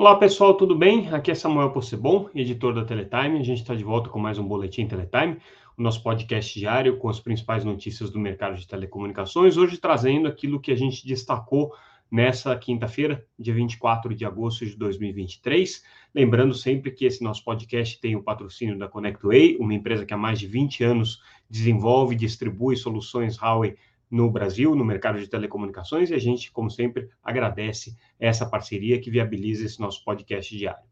Olá pessoal, tudo bem? Aqui é Samuel Possebon, editor da Teletime. A gente está de volta com mais um Boletim Teletime, o nosso podcast diário com as principais notícias do mercado de telecomunicações. Hoje trazendo aquilo que a gente destacou nessa quinta-feira, dia 24 de agosto de 2023. Lembrando sempre que esse nosso podcast tem o patrocínio da ConnectWay, uma empresa que há mais de 20 anos desenvolve e distribui soluções Huawei no Brasil, no mercado de telecomunicações, e a gente, como sempre, agradece essa parceria que viabiliza esse nosso podcast diário.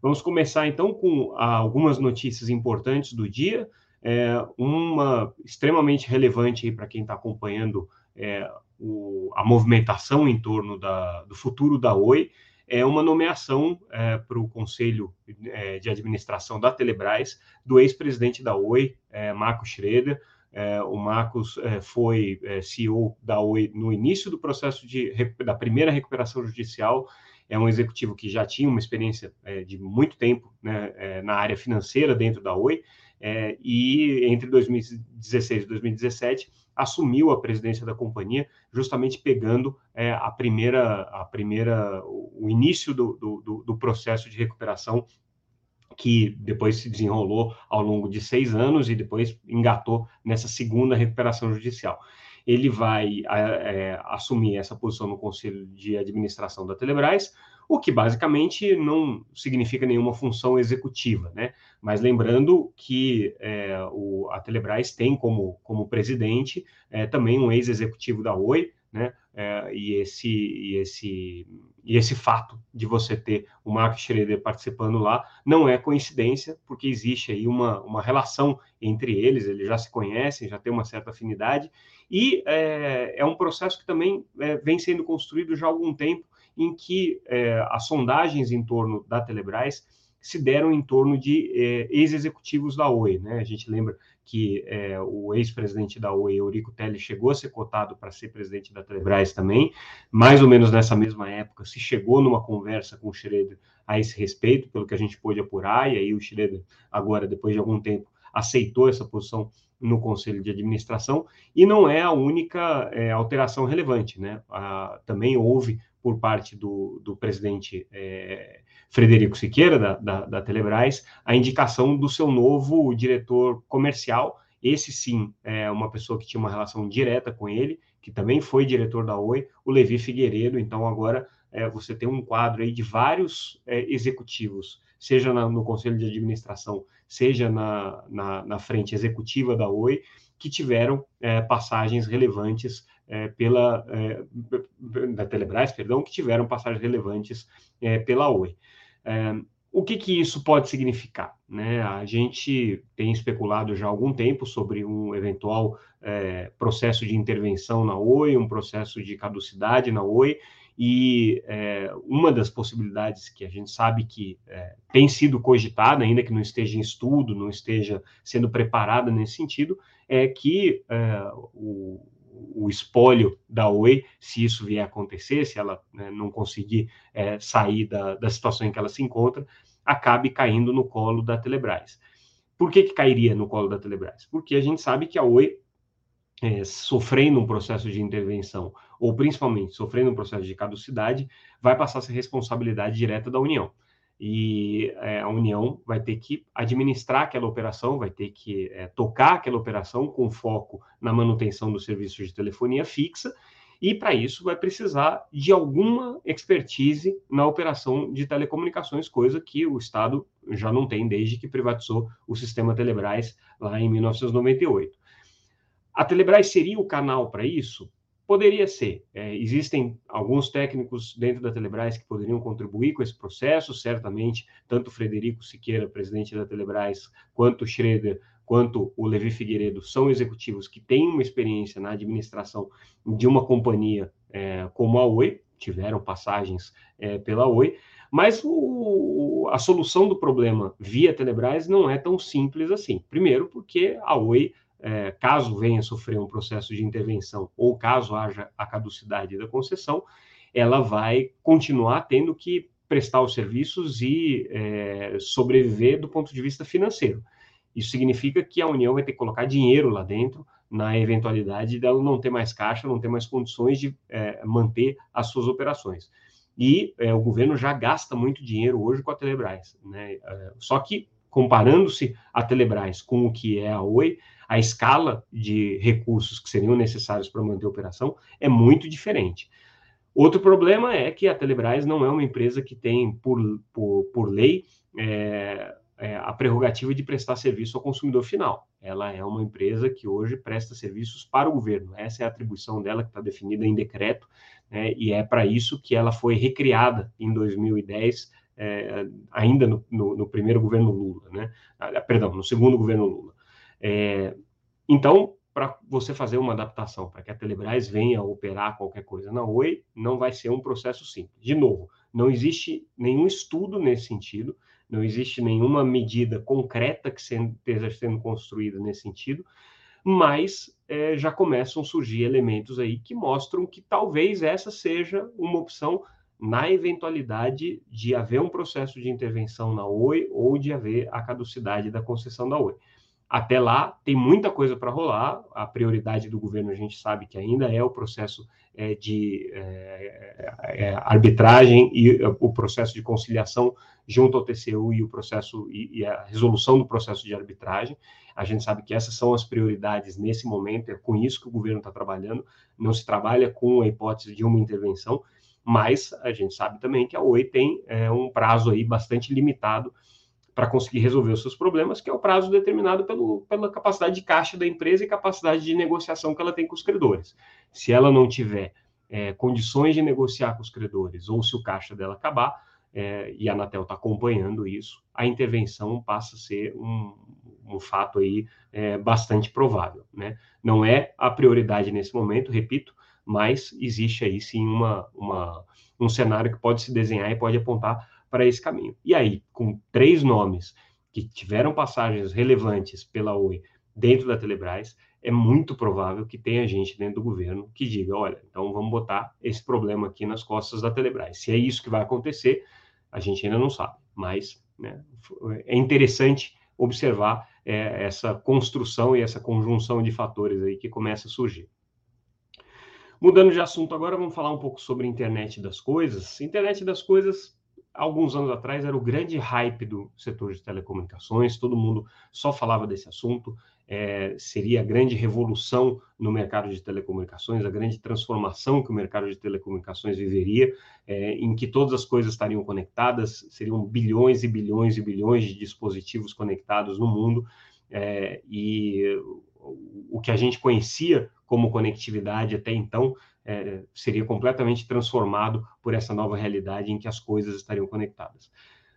Vamos começar então com algumas notícias importantes do dia. É, uma extremamente relevante para quem está acompanhando é, o, a movimentação em torno da, do futuro da Oi é uma nomeação é, para o Conselho é, de Administração da Telebrás do ex-presidente da Oi, é, Marco Schroeder. É, o Marcos é, foi é, CEO da Oi no início do processo de, da primeira recuperação judicial. É um executivo que já tinha uma experiência é, de muito tempo né, é, na área financeira dentro da Oi, é, e entre 2016 e 2017 assumiu a presidência da companhia, justamente pegando a primeira, a primeira, o início do, do, do processo de recuperação que depois se desenrolou ao longo de seis anos e depois engatou nessa segunda recuperação judicial. Ele vai é, assumir essa posição no Conselho de Administração da Telebrás, o que basicamente não significa nenhuma função executiva, né? Mas lembrando que é, o, a Telebrás tem como, como presidente é, também um ex-executivo da Oi, né? É, e, esse, e, esse, e esse fato de você ter o Mark Schroeder participando lá não é coincidência, porque existe aí uma, uma relação entre eles, eles já se conhecem, já tem uma certa afinidade, e é, é um processo que também é, vem sendo construído já há algum tempo, em que é, as sondagens em torno da Telebrás se deram em torno de é, ex-executivos da Oi. Né? A gente lembra que é, o ex-presidente da Oi, Eurico Telli, chegou a ser cotado para ser presidente da Telebrás também. Mais ou menos nessa mesma época, se chegou numa conversa com o Schroeder a esse respeito, pelo que a gente pôde apurar, e aí o Schroeder, agora, depois de algum tempo, aceitou essa posição no Conselho de Administração, e não é a única é, alteração relevante. Né? Ah, também houve, por parte do, do presidente é, Frederico Siqueira, da, da, da Telebrás, a indicação do seu novo diretor comercial. Esse sim é uma pessoa que tinha uma relação direta com ele, que também foi diretor da Oi, o Levi Figueiredo. Então, agora é, você tem um quadro aí de vários é, executivos, seja na, no conselho de administração, seja na, na, na, frente executiva da Oi, que tiveram é, passagens relevantes é, pela é, da Telebrás, perdão, que tiveram passagens relevantes é, pela Oi. É, o que, que isso pode significar? Né? A gente tem especulado já há algum tempo sobre um eventual é, processo de intervenção na Oi, um processo de caducidade na Oi, e é, uma das possibilidades que a gente sabe que é, tem sido cogitada, ainda que não esteja em estudo, não esteja sendo preparada nesse sentido, é que é, o, o espólio da Oi, se isso vier a acontecer, se ela né, não conseguir é, sair da, da situação em que ela se encontra, acabe caindo no colo da Telebrás. Por que, que cairia no colo da Telebrás? Porque a gente sabe que a Oi, é, sofrendo um processo de intervenção, ou principalmente sofrendo um processo de caducidade, vai passar a ser responsabilidade direta da União e é, a União vai ter que administrar aquela operação, vai ter que é, tocar aquela operação com foco na manutenção dos serviços de telefonia fixa, e para isso vai precisar de alguma expertise na operação de telecomunicações, coisa que o Estado já não tem desde que privatizou o sistema Telebrás lá em 1998. A Telebrás seria o canal para isso? Poderia ser. É, existem alguns técnicos dentro da Telebrás que poderiam contribuir com esse processo, certamente, tanto o Frederico Siqueira, presidente da Telebrás, quanto o Schroeder, quanto o Levi Figueiredo, são executivos que têm uma experiência na administração de uma companhia é, como a Oi, tiveram passagens é, pela Oi, mas o, a solução do problema via Telebrás não é tão simples assim. Primeiro, porque a Oi é, caso venha sofrer um processo de intervenção ou caso haja a caducidade da concessão, ela vai continuar tendo que prestar os serviços e é, sobreviver do ponto de vista financeiro. Isso significa que a União vai ter que colocar dinheiro lá dentro na eventualidade dela não ter mais caixa, não ter mais condições de é, manter as suas operações. e é, o governo já gasta muito dinheiro hoje com a Telebrás. Né? É, só que, comparando-se a Telebrás com o que é a Oi, a escala de recursos que seriam necessários para manter a operação é muito diferente. Outro problema é que a Telebrás não é uma empresa que tem, por, por, por lei, é, é, a prerrogativa de prestar serviço ao consumidor final. Ela é uma empresa que hoje presta serviços para o governo. Essa é a atribuição dela que está definida em decreto, né, e é para isso que ela foi recriada em 2010, é, ainda no, no, no, primeiro governo Lula, né? Ah, perdão, no segundo governo Lula. É, então, para você fazer uma adaptação, para que a Telebrás venha operar qualquer coisa na Oi, não vai ser um processo simples. De novo, não existe nenhum estudo nesse sentido, não existe nenhuma medida concreta que esteja sendo construída nesse sentido, mas é, já começam a surgir elementos aí que mostram que talvez essa seja uma opção na eventualidade de haver um processo de intervenção na Oi ou de haver a caducidade da concessão da Oi. Até lá, tem muita coisa para rolar. A prioridade do governo, a gente sabe que ainda é o processo é, de é, é, arbitragem e é, o processo de conciliação junto ao TCU e o processo e, e, a resolução do processo de arbitragem. A gente sabe que essas são as prioridades nesse momento, é com isso que o governo está trabalhando. Não se trabalha com a hipótese de uma intervenção, mas a gente sabe também que a OI tem é, um prazo aí bastante limitado para conseguir resolver os seus problemas, que é o prazo determinado pelo, pela capacidade de caixa da empresa e capacidade de negociação que ela tem com os credores. Se ela não tiver é, condições de negociar com os credores, ou se o caixa dela acabar, é, e a Anatel está acompanhando isso, a intervenção passa a ser um, um fato aí é, bastante provável. Né? Não é a prioridade nesse momento, repito, mas existe aí sim uma, uma, um cenário que pode se desenhar e pode apontar para esse caminho. E aí, com três nomes que tiveram passagens relevantes pela Oi dentro da Telebrás, é muito provável que tenha gente dentro do governo que diga: olha, então vamos botar esse problema aqui nas costas da Telebrás. Se é isso que vai acontecer, a gente ainda não sabe, mas né, é interessante observar é, essa construção e essa conjunção de fatores aí que começa a surgir. Mudando de assunto agora, vamos falar um pouco sobre a internet das coisas. Internet das coisas alguns anos atrás era o grande hype do setor de telecomunicações, todo mundo só falava desse assunto, é, seria a grande revolução no mercado de telecomunicações, a grande transformação que o mercado de telecomunicações viveria, é, em que todas as coisas estariam conectadas, seriam bilhões e bilhões e bilhões de dispositivos conectados no mundo, é, e o que a gente conhecia como conectividade até então é, seria completamente transformado por essa nova realidade em que as coisas estariam conectadas.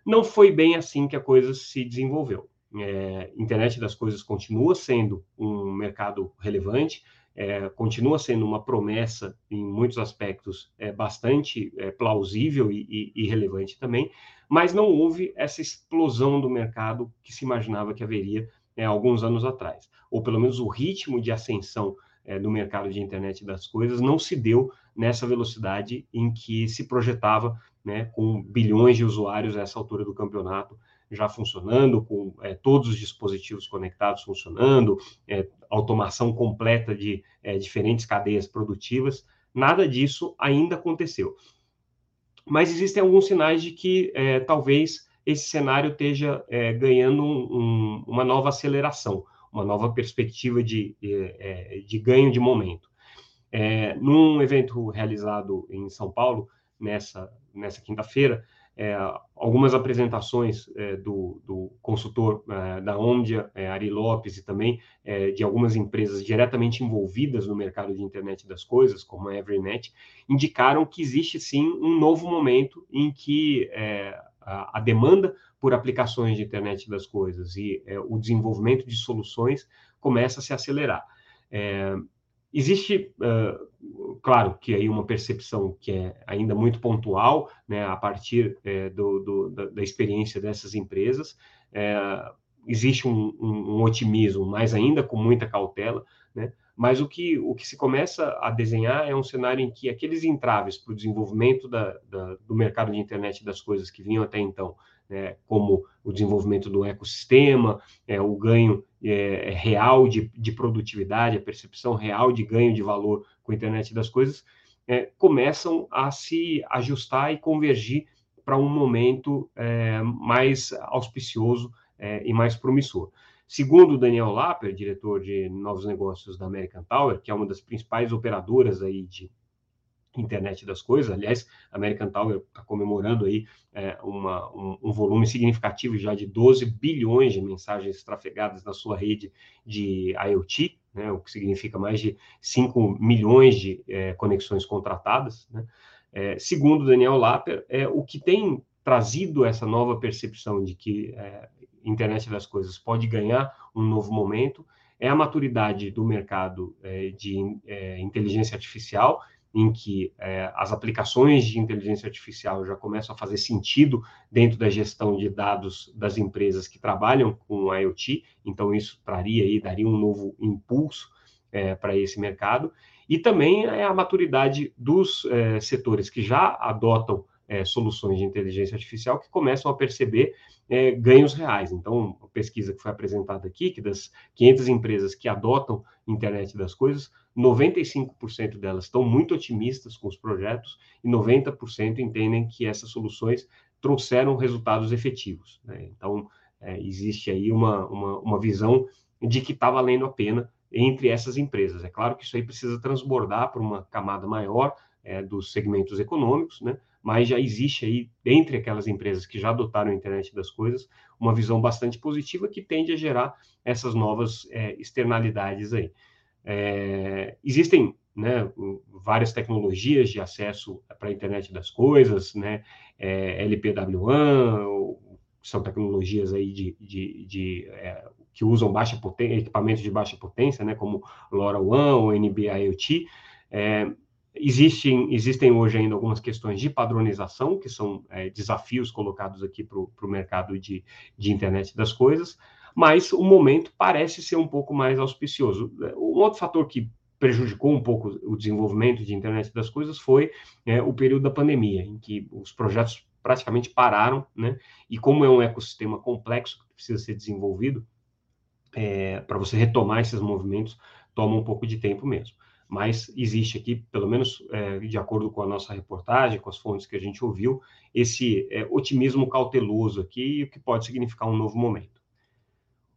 Não foi bem assim que a coisa se desenvolveu. É, internet das coisas continua sendo um mercado relevante, é, continua sendo uma promessa em muitos aspectos é, bastante é, plausível e, e, e, relevante também, mas não houve essa explosão do mercado que se imaginava que haveria é, alguns anos atrás, ou pelo menos o ritmo de ascensão é, do mercado de internet das coisas não se deu nessa velocidade em que se projetava, né, com bilhões de usuários a essa altura do campeonato já funcionando, com é, todos os dispositivos conectados funcionando, é, automação completa de é, diferentes cadeias produtivas. Nada disso ainda aconteceu. Mas existem alguns sinais de que talvez esse cenário esteja ganhando um, um, uma nova aceleração uma nova perspectiva de, de, é, de ganho de momento. É, num evento realizado em São Paulo, nessa, nessa quinta-feira, é, algumas apresentações é, do, do, consultor é, da Omdia, é, Ari Lopes, e também é, de algumas empresas diretamente envolvidas no mercado de internet das coisas, como a Everynet, indicaram que existe sim um novo momento em que a, a, demanda por aplicações de internet das coisas e é, o desenvolvimento de soluções começa a se acelerar. É, existe, uh, claro, que aí uma percepção que é ainda muito pontual, né, a partir é, do, do, da, da, experiência dessas empresas, é, existe um, um, um, otimismo, mas ainda com muita cautela, né, mas o que, o que se começa a desenhar é um cenário em que aqueles entraves para o desenvolvimento da, da, do mercado de internet das coisas que vinham até então, né, como o desenvolvimento do ecossistema, é, o ganho é, real de, de produtividade, a percepção real de ganho de valor com a internet das coisas, é, começam a se ajustar e convergir para um momento é, mais auspicioso é, e mais promissor. Segundo Daniel Lapper, diretor de novos negócios da American Tower, que é uma das principais operadoras aí de internet das coisas, aliás, a American Tower está comemorando aí é, uma, um, um, volume significativo já de 12 bilhões de mensagens trafegadas na sua rede de IoT, né, o que significa mais de 5 milhões de é, conexões contratadas. Né? É, segundo Daniel Lapper, é, o que tem trazido essa nova percepção de que é, internet das coisas pode ganhar um novo momento é a maturidade do mercado é, de é, inteligência artificial em que é, as aplicações de inteligência artificial já começam a fazer sentido dentro da gestão de dados das empresas que trabalham com IoT, então isso traria aí, daria um novo impulso é, para esse mercado, e também é a maturidade dos é, setores que já adotam é, soluções de inteligência artificial que começam a perceber é, ganhos reais. Então, a pesquisa que foi apresentada aqui, que das 500 empresas que adotam internet das coisas, 95% delas estão muito otimistas com os projetos e 90% entendem que essas soluções trouxeram resultados efetivos. Né? Então, é, existe aí uma, uma, uma visão de que está valendo a pena entre essas empresas. É claro que isso aí precisa transbordar para uma camada maior é, dos segmentos econômicos, né? mas já existe aí, entre aquelas empresas que já adotaram a internet das coisas, uma visão bastante positiva que tende a gerar essas novas é, externalidades aí. É, existem né, várias tecnologias de acesso para a internet das coisas, né, é, LPWAN, são tecnologias aí de, de, de é, que usam baixa potência, equipamentos de baixa potência, né, como LoRaWAN ou NB-IoT, é, Existem, existem hoje ainda algumas questões de padronização, que são é, desafios colocados aqui para o mercado de, de internet das coisas, mas o momento parece ser um pouco mais auspicioso. Um outro fator que prejudicou um pouco o desenvolvimento de internet das coisas foi é, o período da pandemia, em que os projetos praticamente pararam, né? E como é um ecossistema complexo que precisa ser desenvolvido, é, para você retomar esses movimentos, toma um pouco de tempo mesmo mas existe aqui, pelo menos é, de acordo com a nossa reportagem, com as fontes que a gente ouviu, esse é, otimismo cauteloso aqui, o que pode significar um novo momento.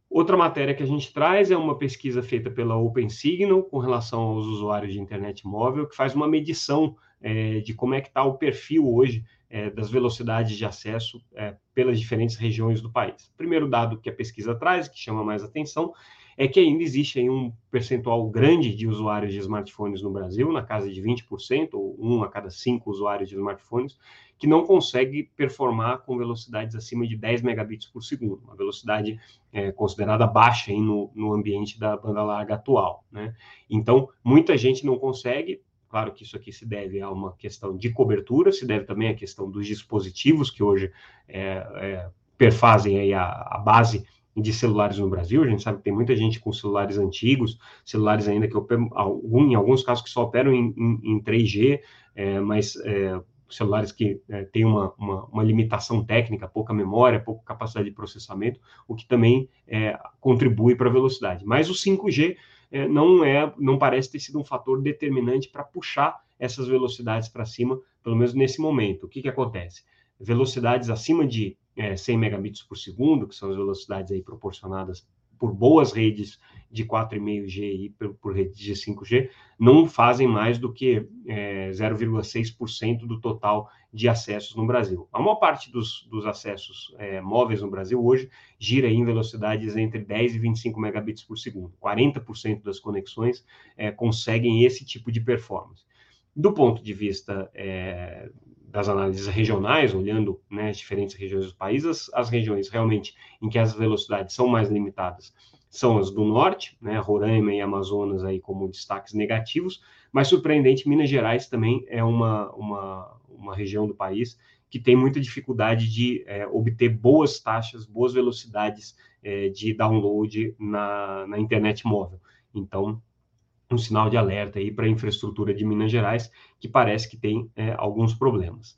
Outra matéria que a gente traz é uma pesquisa feita pela OpenSignal com relação aos usuários de internet móvel, que faz uma medição é, de como é que está o perfil hoje é, das velocidades de acesso é, pelas diferentes regiões do país. Primeiro dado que a pesquisa traz, que chama mais atenção, é que ainda existe aí um percentual grande de usuários de smartphones no Brasil, na casa de 20%, ou um a cada cinco usuários de smartphones, que não consegue performar com velocidades acima de 10 megabits por segundo, uma velocidade é, considerada baixa aí no, no ambiente da banda larga atual. Né? Então, muita gente não consegue, Claro que isso aqui se deve a uma questão de cobertura, se deve também à questão dos dispositivos que hoje é, é, perfazem aí a, a, base de celulares no Brasil. A gente sabe que tem muita gente com celulares antigos, celulares ainda que operam, em alguns casos que só operam em, em, em 3G, é, mas é, celulares que é, têm uma, uma, uma, limitação técnica, pouca memória, pouca capacidade de processamento, o que também é, contribui para a velocidade. Mas o 5G é, não é, não parece ter sido um fator determinante para puxar essas velocidades para cima, pelo menos nesse momento. O que, que acontece? Velocidades acima de é, 100 megabits por segundo, que são as velocidades aí proporcionadas por boas redes de 4,5G e por, por redes de 5G, não fazem mais do que é, 0,6% do total de acessos no Brasil. A maior parte dos, dos acessos é, móveis no Brasil hoje gira em velocidades entre 10 e 25 megabits por segundo. 40% das conexões é, conseguem esse tipo de performance. Do ponto de vista é, das análises regionais, olhando né, as diferentes regiões do país, as, as, regiões realmente em que as velocidades são mais limitadas são as do norte, né, Roraima e Amazonas aí como destaques negativos, mas surpreendente, Minas Gerais também é uma, uma, uma região do país que tem muita dificuldade de é, obter boas taxas, boas velocidades é, de download na, na internet móvel. Então, um sinal de alerta aí para a infraestrutura de Minas Gerais, que parece que tem é, alguns problemas.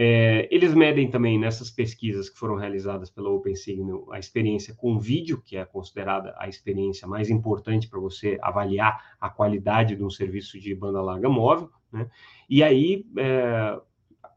É, eles medem também nessas pesquisas que foram realizadas pela OpenSignal a experiência com vídeo, que é considerada a experiência mais importante para você avaliar a qualidade de um serviço de banda larga móvel, né? E aí é,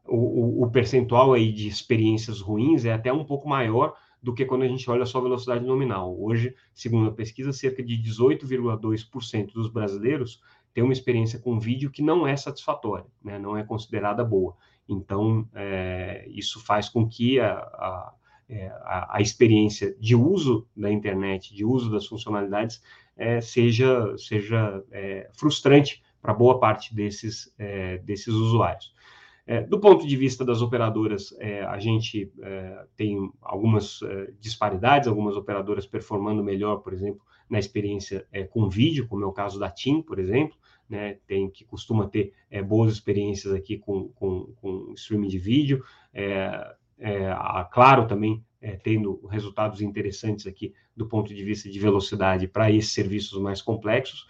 o, o, percentual aí de experiências ruins é até um pouco maior do que quando a gente olha só a velocidade nominal. Hoje, segundo a pesquisa, cerca de 18,2% dos brasileiros têm uma experiência com vídeo que não é satisfatória, né? não é considerada boa. Então, é, isso faz com que a, é, a, a, experiência de uso da internet, de uso das funcionalidades, é, seja, seja é, frustrante para boa parte desses, é, desses usuários. É, do ponto de vista das operadoras, é, a gente é, tem algumas disparidades, algumas operadoras performando melhor, por exemplo, na experiência com vídeo, como é o caso da TIM, por exemplo, né, tem que costuma ter é, boas experiências aqui com, com, com streaming de vídeo. É, é, a Claro também é, tendo resultados interessantes aqui do ponto de vista de velocidade para esses serviços mais complexos.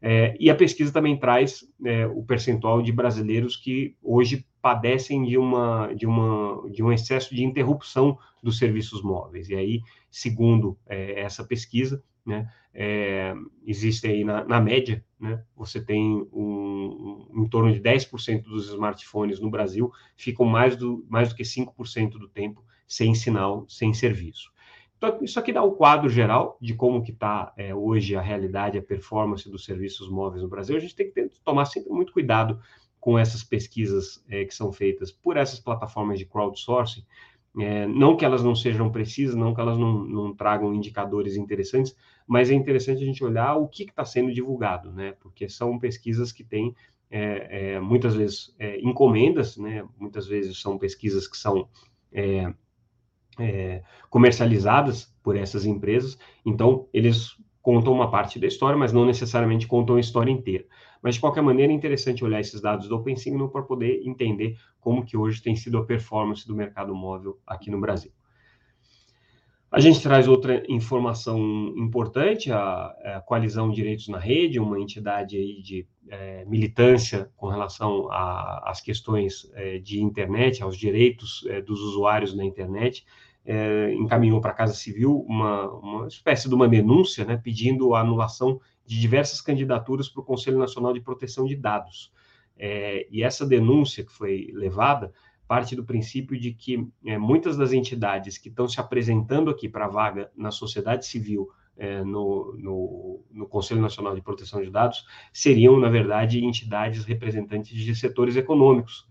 É, e a pesquisa também traz é, o percentual de brasileiros que hoje padecem de, uma, de, uma, de um excesso de interrupção dos serviços móveis. E aí, segundo essa pesquisa, né, é, existe aí na, na média, né, você tem um, um, em torno de 10% dos smartphones no Brasil ficam mais do, mais do que 5% do tempo sem sinal, sem serviço. Então, isso aqui dá um quadro geral de como que está é, hoje a realidade, a performance dos serviços móveis no Brasil. A gente tem que tomar sempre muito cuidado com essas pesquisas é, que são feitas por essas plataformas de crowdsourcing, é, não que elas não sejam precisas, não que elas não, não tragam indicadores interessantes, mas é interessante a gente olhar o que está sendo divulgado, né? Porque são pesquisas que têm é, muitas vezes encomendas, né? Muitas vezes são pesquisas que são comercializadas por essas empresas, então eles contam uma parte da história, mas não necessariamente contam a história inteira. Mas, de qualquer maneira, é interessante olhar esses dados do OpenSignal para poder entender como que hoje tem sido a performance do mercado móvel aqui no Brasil. A gente traz outra informação importante, a, a Coalizão Direitos na Rede, uma entidade aí de é, militância com relação às questões é, de internet, aos direitos é, dos usuários na internet, é, encaminhou para a Casa Civil uma, uma espécie de uma denúncia, né, pedindo a anulação de diversas candidaturas para o Conselho Nacional de Proteção de Dados. É, e essa denúncia que foi levada parte do princípio de que é, muitas das entidades que estão se apresentando aqui para vaga na sociedade civil é, no, no, no, Conselho Nacional de Proteção de Dados seriam, na verdade, entidades representantes de setores econômicos,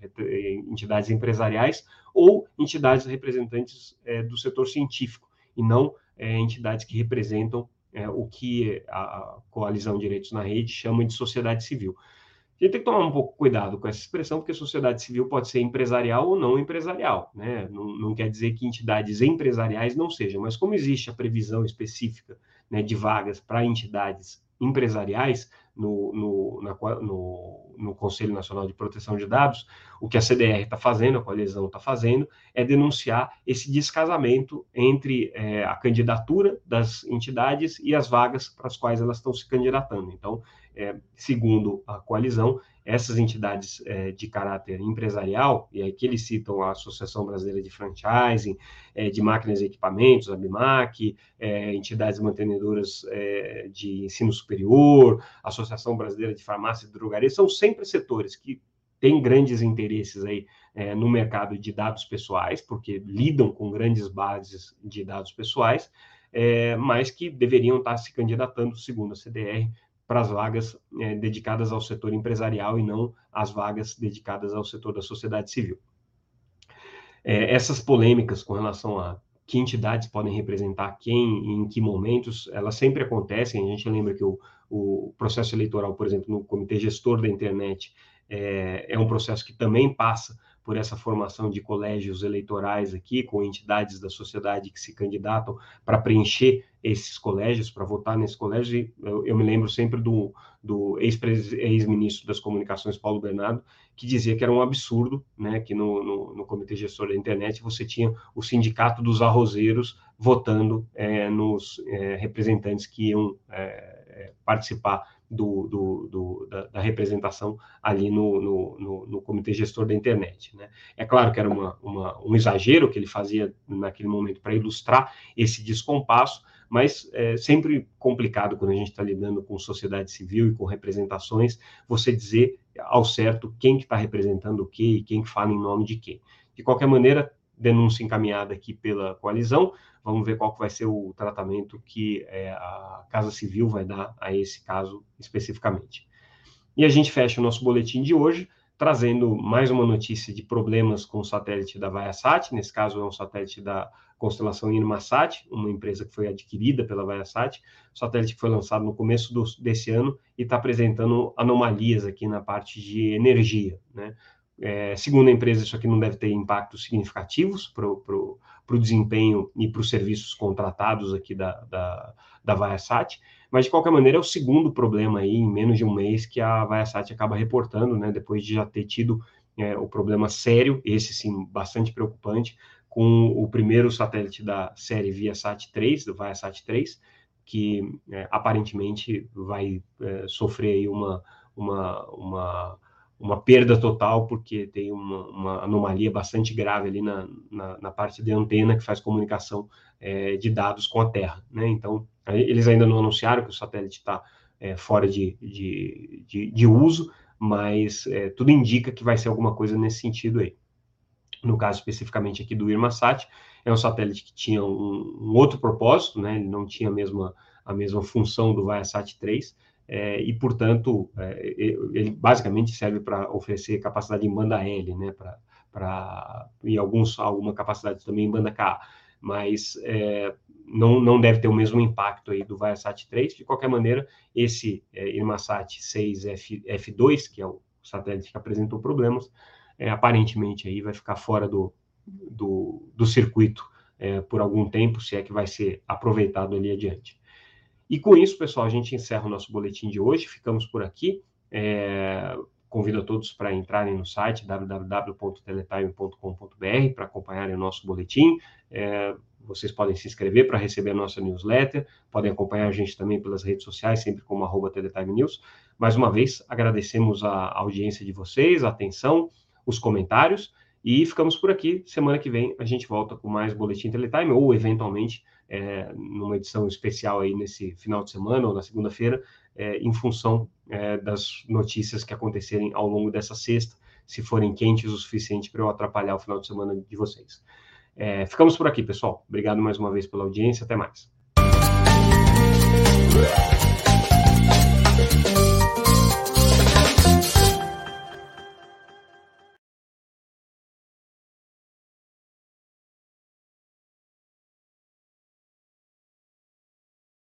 entidades empresariais ou entidades representantes é, do setor científico, e não é, entidades que representam é, o que a Coalizão Direitos na Rede chama de sociedade civil. A gente tem que tomar um pouco cuidado com essa expressão, porque sociedade civil pode ser empresarial ou não empresarial, né? Não, não quer dizer que entidades empresariais não sejam, mas como existe a previsão específica né, de vagas para entidades empresariais no, no, na, no, no, Conselho Nacional de Proteção de Dados, o que a CDR está fazendo, a coalizão está fazendo, é denunciar esse descasamento entre é, a candidatura das entidades e as vagas para as quais elas estão se candidatando. Então, é, segundo a coalizão, essas entidades é, de caráter empresarial, e aqui eles citam a Associação Brasileira de Franchising, é, de Máquinas e Equipamentos, a BIMAC, é, entidades mantenedoras é, de ensino superior, Associação Brasileira de Farmácia e Drogaria, são sempre setores que têm grandes interesses aí é, no mercado de dados pessoais, porque lidam com grandes bases de dados pessoais, é, mas que deveriam estar se candidatando, segundo a CDR, para as vagas é, dedicadas ao setor empresarial e não as vagas dedicadas ao setor da sociedade civil. É, essas polêmicas com relação a que entidades podem representar quem e em que momentos, elas sempre acontecem. A gente lembra que o, o processo eleitoral, por exemplo, no Comitê Gestor da Internet, é, é um processo que também passa por essa formação de colégios eleitorais aqui, com entidades da sociedade que se candidatam para preencher esses colégios, para votar nesse colégio. Eu, eu, me lembro sempre do, do ex-ministro das Comunicações, Paulo Bernardo, que dizia que era um absurdo, né, que no, no, no Comitê Gestor da Internet você tinha o sindicato dos arrozeiros votando é, nos é, representantes que iam é, participar do, do, do da, da, representação ali no, no, no, no, comitê gestor da internet. Né? É claro que era uma, uma, um exagero que ele fazia naquele momento para ilustrar esse descompasso, mas é sempre complicado quando a gente está lidando com sociedade civil e com representações, você dizer ao certo quem que está representando o quê e quem que fala em nome de quem. De qualquer maneira, denúncia encaminhada aqui pela coalizão, vamos ver qual que vai ser o tratamento que é, a Casa Civil vai dar a esse caso especificamente. E a gente fecha o nosso boletim de hoje, trazendo mais uma notícia de problemas com o satélite da Viasat, nesse caso é um satélite da constelação Inmarsat, uma empresa que foi adquirida pela Viasat, o satélite foi lançado no começo do, desse ano e está apresentando anomalias aqui na parte de energia, né? É, segundo a empresa, isso aqui não deve ter impactos significativos para o desempenho e para os serviços contratados aqui da, da, da Viasat, mas de qualquer maneira é o segundo problema aí em menos de um mês que a Viasat acaba reportando, né, depois de já ter tido é, o problema sério, esse sim, bastante preocupante, com o primeiro satélite da série Viasat 3, do Viasat 3, que é, aparentemente vai é, sofrer aí uma, uma, uma uma perda total, porque tem uma, uma anomalia bastante grave ali na, na, na, parte de antena que faz comunicação é, de dados com a Terra. Né? Então, eles ainda não anunciaram que o satélite está é, fora de, de, de, de, uso, mas é, tudo indica que vai ser alguma coisa nesse sentido aí. No caso especificamente aqui do Irmasat, é um satélite que tinha um, um outro propósito, né? ele não tinha a mesma, a mesma função do Viasat 3, é, e, portanto, é, ele basicamente serve para oferecer capacidade em banda L, né, para e alguns alguma capacidade também em banda K, mas é, não, não deve ter o mesmo impacto aí do Viasat 3. De qualquer maneira, esse é, Irmasat 6F, F2, que é o satélite que apresentou problemas, é, aparentemente aí vai ficar fora do, do, do circuito é, por algum tempo, se é que vai ser aproveitado ali adiante. E com isso, pessoal, a gente encerra o nosso boletim de hoje. Ficamos por aqui. É, convido a todos para entrarem no site www.teletime.com.br para acompanharem o nosso boletim. É, vocês podem se inscrever para receber a nossa newsletter, podem acompanhar a gente também pelas redes sociais, sempre como arroba Teletime News. Mais uma vez, agradecemos a audiência de vocês, a atenção, os comentários, e ficamos por aqui. Semana que vem a gente volta com mais Boletim Teletime, ou eventualmente é, numa edição especial aí nesse final de semana ou na segunda-feira, é, em função é, das notícias que acontecerem ao longo dessa sexta, se forem quentes o suficiente para eu atrapalhar o final de semana de vocês. Ficamos por aqui, pessoal. Obrigado mais uma vez pela audiência. Até mais.